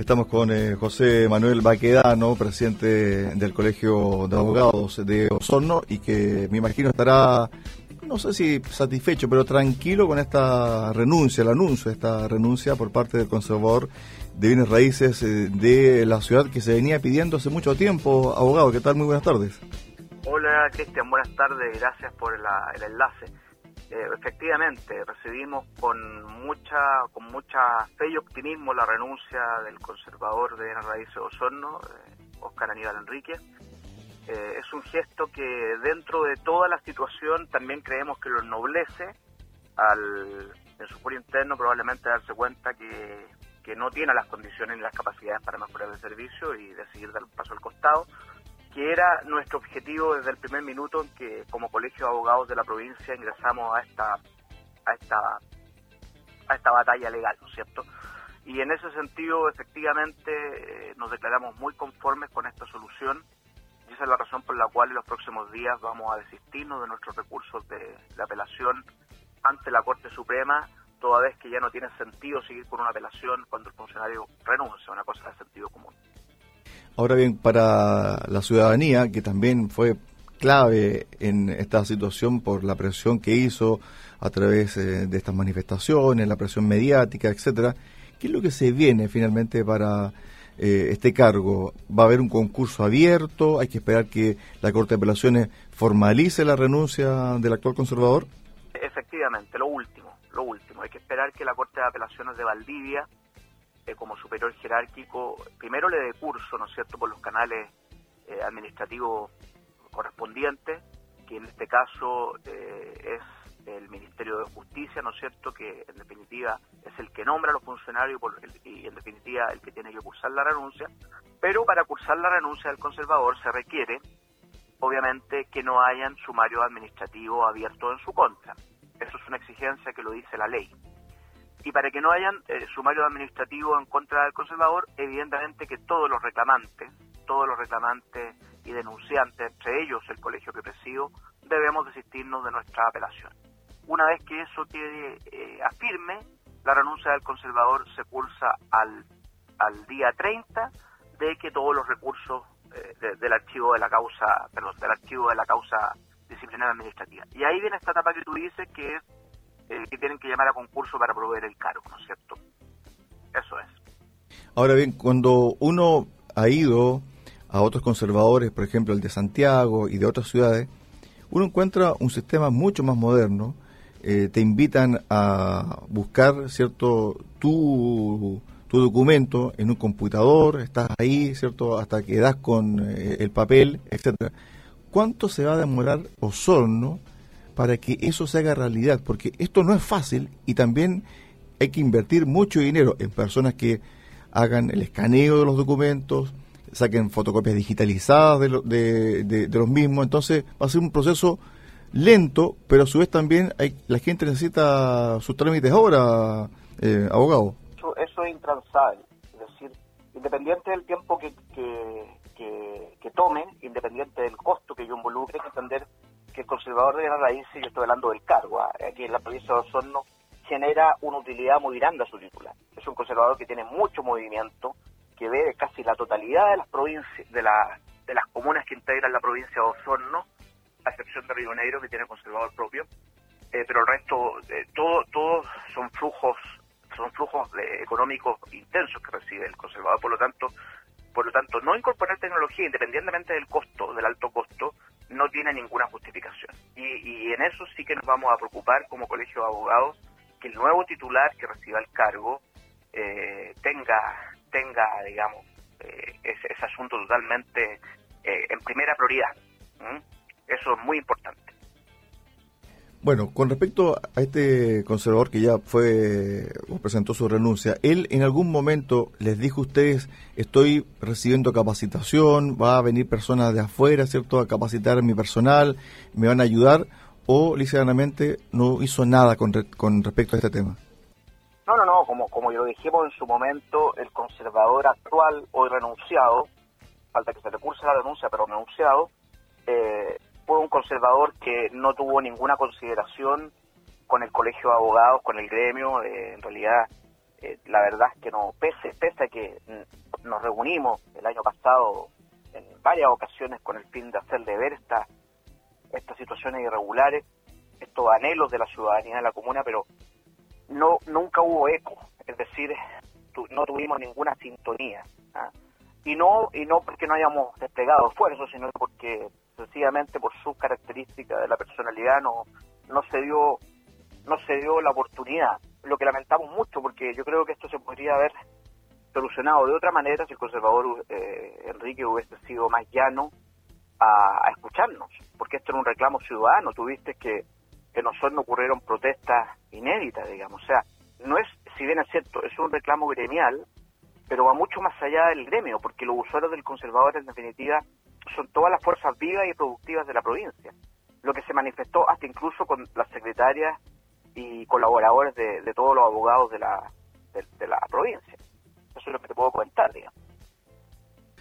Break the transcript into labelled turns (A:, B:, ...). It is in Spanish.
A: Estamos con eh, José Manuel Baquedano, presidente del Colegio de Abogados de Osorno, y que me imagino estará, no sé si satisfecho, pero tranquilo con esta renuncia, el anuncio de esta renuncia por parte del conservador de bienes raíces eh, de la ciudad que se venía pidiendo hace mucho tiempo. Abogado, ¿qué tal? Muy buenas tardes.
B: Hola Cristian, buenas tardes, gracias por el enlace. Eh, efectivamente, recibimos con mucha con mucha fe y optimismo la renuncia del conservador de Raíces Osorno, Oscar eh, Aníbal Enrique. Eh, es un gesto que dentro de toda la situación también creemos que lo ennoblece al, en su foro interno probablemente darse cuenta que, que no tiene las condiciones ni las capacidades para mejorar el servicio y decidir dar un paso al costado que era nuestro objetivo desde el primer minuto en que como colegio de abogados de la provincia ingresamos a esta a esta a esta batalla legal, ¿no es cierto? Y en ese sentido, efectivamente, eh, nos declaramos muy conformes con esta solución y esa es la razón por la cual en los próximos días vamos a desistirnos de nuestros recursos de, de apelación ante la Corte Suprema, toda vez que ya no tiene sentido seguir con una apelación cuando el funcionario renuncia, una cosa de sentido común.
A: Ahora bien, para la ciudadanía, que también fue clave en esta situación por la presión que hizo a través eh, de estas manifestaciones, la presión mediática, etcétera, ¿qué es lo que se viene finalmente para eh, este cargo? ¿Va a haber un concurso abierto? ¿Hay que esperar que la Corte de Apelaciones formalice la renuncia del actual conservador?
B: Efectivamente, lo último, lo último. Hay que esperar que la Corte de Apelaciones de Valdivia como superior jerárquico, primero le dé curso, ¿no es cierto?, por los canales eh, administrativos correspondientes, que en este caso eh, es el Ministerio de Justicia, ¿no es cierto?, que en definitiva es el que nombra a los funcionarios y en definitiva el que tiene que cursar la renuncia, pero para cursar la renuncia del conservador se requiere, obviamente, que no hayan sumario administrativo abierto en su contra. Eso es una exigencia que lo dice la ley y para que no hayan eh, sumario administrativo en contra del conservador, evidentemente que todos los reclamantes, todos los reclamantes y denunciantes, entre ellos el colegio que presido, debemos desistirnos de nuestra apelación. Una vez que eso quede eh, afirme, la renuncia del conservador se pulsa al, al día 30 de que todos los recursos eh, del archivo de la causa, perdón, del archivo de la causa disciplinaria administrativa. Y ahí viene esta etapa que tú dices que es eh, que tienen que llamar a concurso para proveer el cargo, ¿no es cierto? Eso es.
A: Ahora bien, cuando uno ha ido a otros conservadores, por ejemplo el de Santiago y de otras ciudades, uno encuentra un sistema mucho más moderno. Eh, te invitan a buscar, ¿cierto?, tu, tu documento en un computador, estás ahí, ¿cierto?, hasta que das con eh, el papel, etcétera. ¿Cuánto se va a demorar Osorno para que eso se haga realidad, porque esto no es fácil y también hay que invertir mucho dinero en personas que hagan el escaneo de los documentos, saquen fotocopias digitalizadas de, de, los mismos, entonces va a ser un proceso lento, pero a su vez también hay, la gente necesita sus trámites ahora, eh, abogado.
B: Eso, es intransable, es decir, independiente del tiempo que, que, que, que tomen, independiente del costo que yo involucre, hay que entender el conservador de la raíz, yo estoy hablando del cargo, ¿ah? aquí en la provincia de Osorno, genera una utilidad muy grande a su titular. Es un conservador que tiene mucho movimiento, que ve casi la totalidad de las provincias, de, la, de las comunas que integran la provincia de Osorno, a excepción de Río Negro, que tiene conservador propio, eh, pero el resto, eh, todo, todos son flujos son flujos económicos intensos que recibe el conservador, por lo tanto, por lo tanto, no incorporar tecnología, independientemente del costo, del alto costo, no tiene ninguna justificación. Y, en eso sí que nos vamos a preocupar como colegio de abogados que el nuevo titular que reciba el cargo eh, tenga, tenga, digamos, eh, ese, asunto totalmente eh, en primera prioridad. Eso es muy importante.
A: Bueno, con respecto a este conservador que ya fue o presentó su renuncia, él en algún momento les dijo a ustedes, estoy recibiendo capacitación, va a venir personas de afuera, ¿cierto?, a capacitar mi personal, me van a ayudar, o literalmente no hizo nada con, con respecto a este tema.
B: No, no, no, como, como lo dijimos en su momento, el conservador actual, hoy renunciado, falta que se recurse la renuncia, pero renunciado, eh, fue un conservador que no tuvo ninguna consideración con el colegio de abogados, con el gremio, eh, en realidad eh, la verdad es que no, pese, pese a que nos reunimos el año pasado en varias ocasiones con el fin de hacerle ver esta, estas situaciones irregulares, estos anhelos de la ciudadanía de la comuna, pero no nunca hubo eco, es decir, no tuvimos ninguna sintonía. ¿ah? Y no y no porque no hayamos desplegado esfuerzos, sino porque sencillamente por sus características de la personalidad no, no se dio no se dio la oportunidad, lo que lamentamos mucho porque yo creo que esto se podría haber solucionado de otra manera si el conservador eh, Enrique hubiese sido más llano a, escucharnos, porque esto era un reclamo ciudadano, tuviste que, que nosotros no ocurrieron protestas inéditas, digamos, o sea, no es, si bien es cierto, es un reclamo gremial, pero va mucho más allá del gremio, porque los usuarios del conservador en definitiva son todas las fuerzas vivas y productivas de la provincia, lo que se manifestó hasta incluso con las secretarias y colaboradores de, todos los abogados de la, de, la provincia. Eso es lo que te puedo comentar, digamos.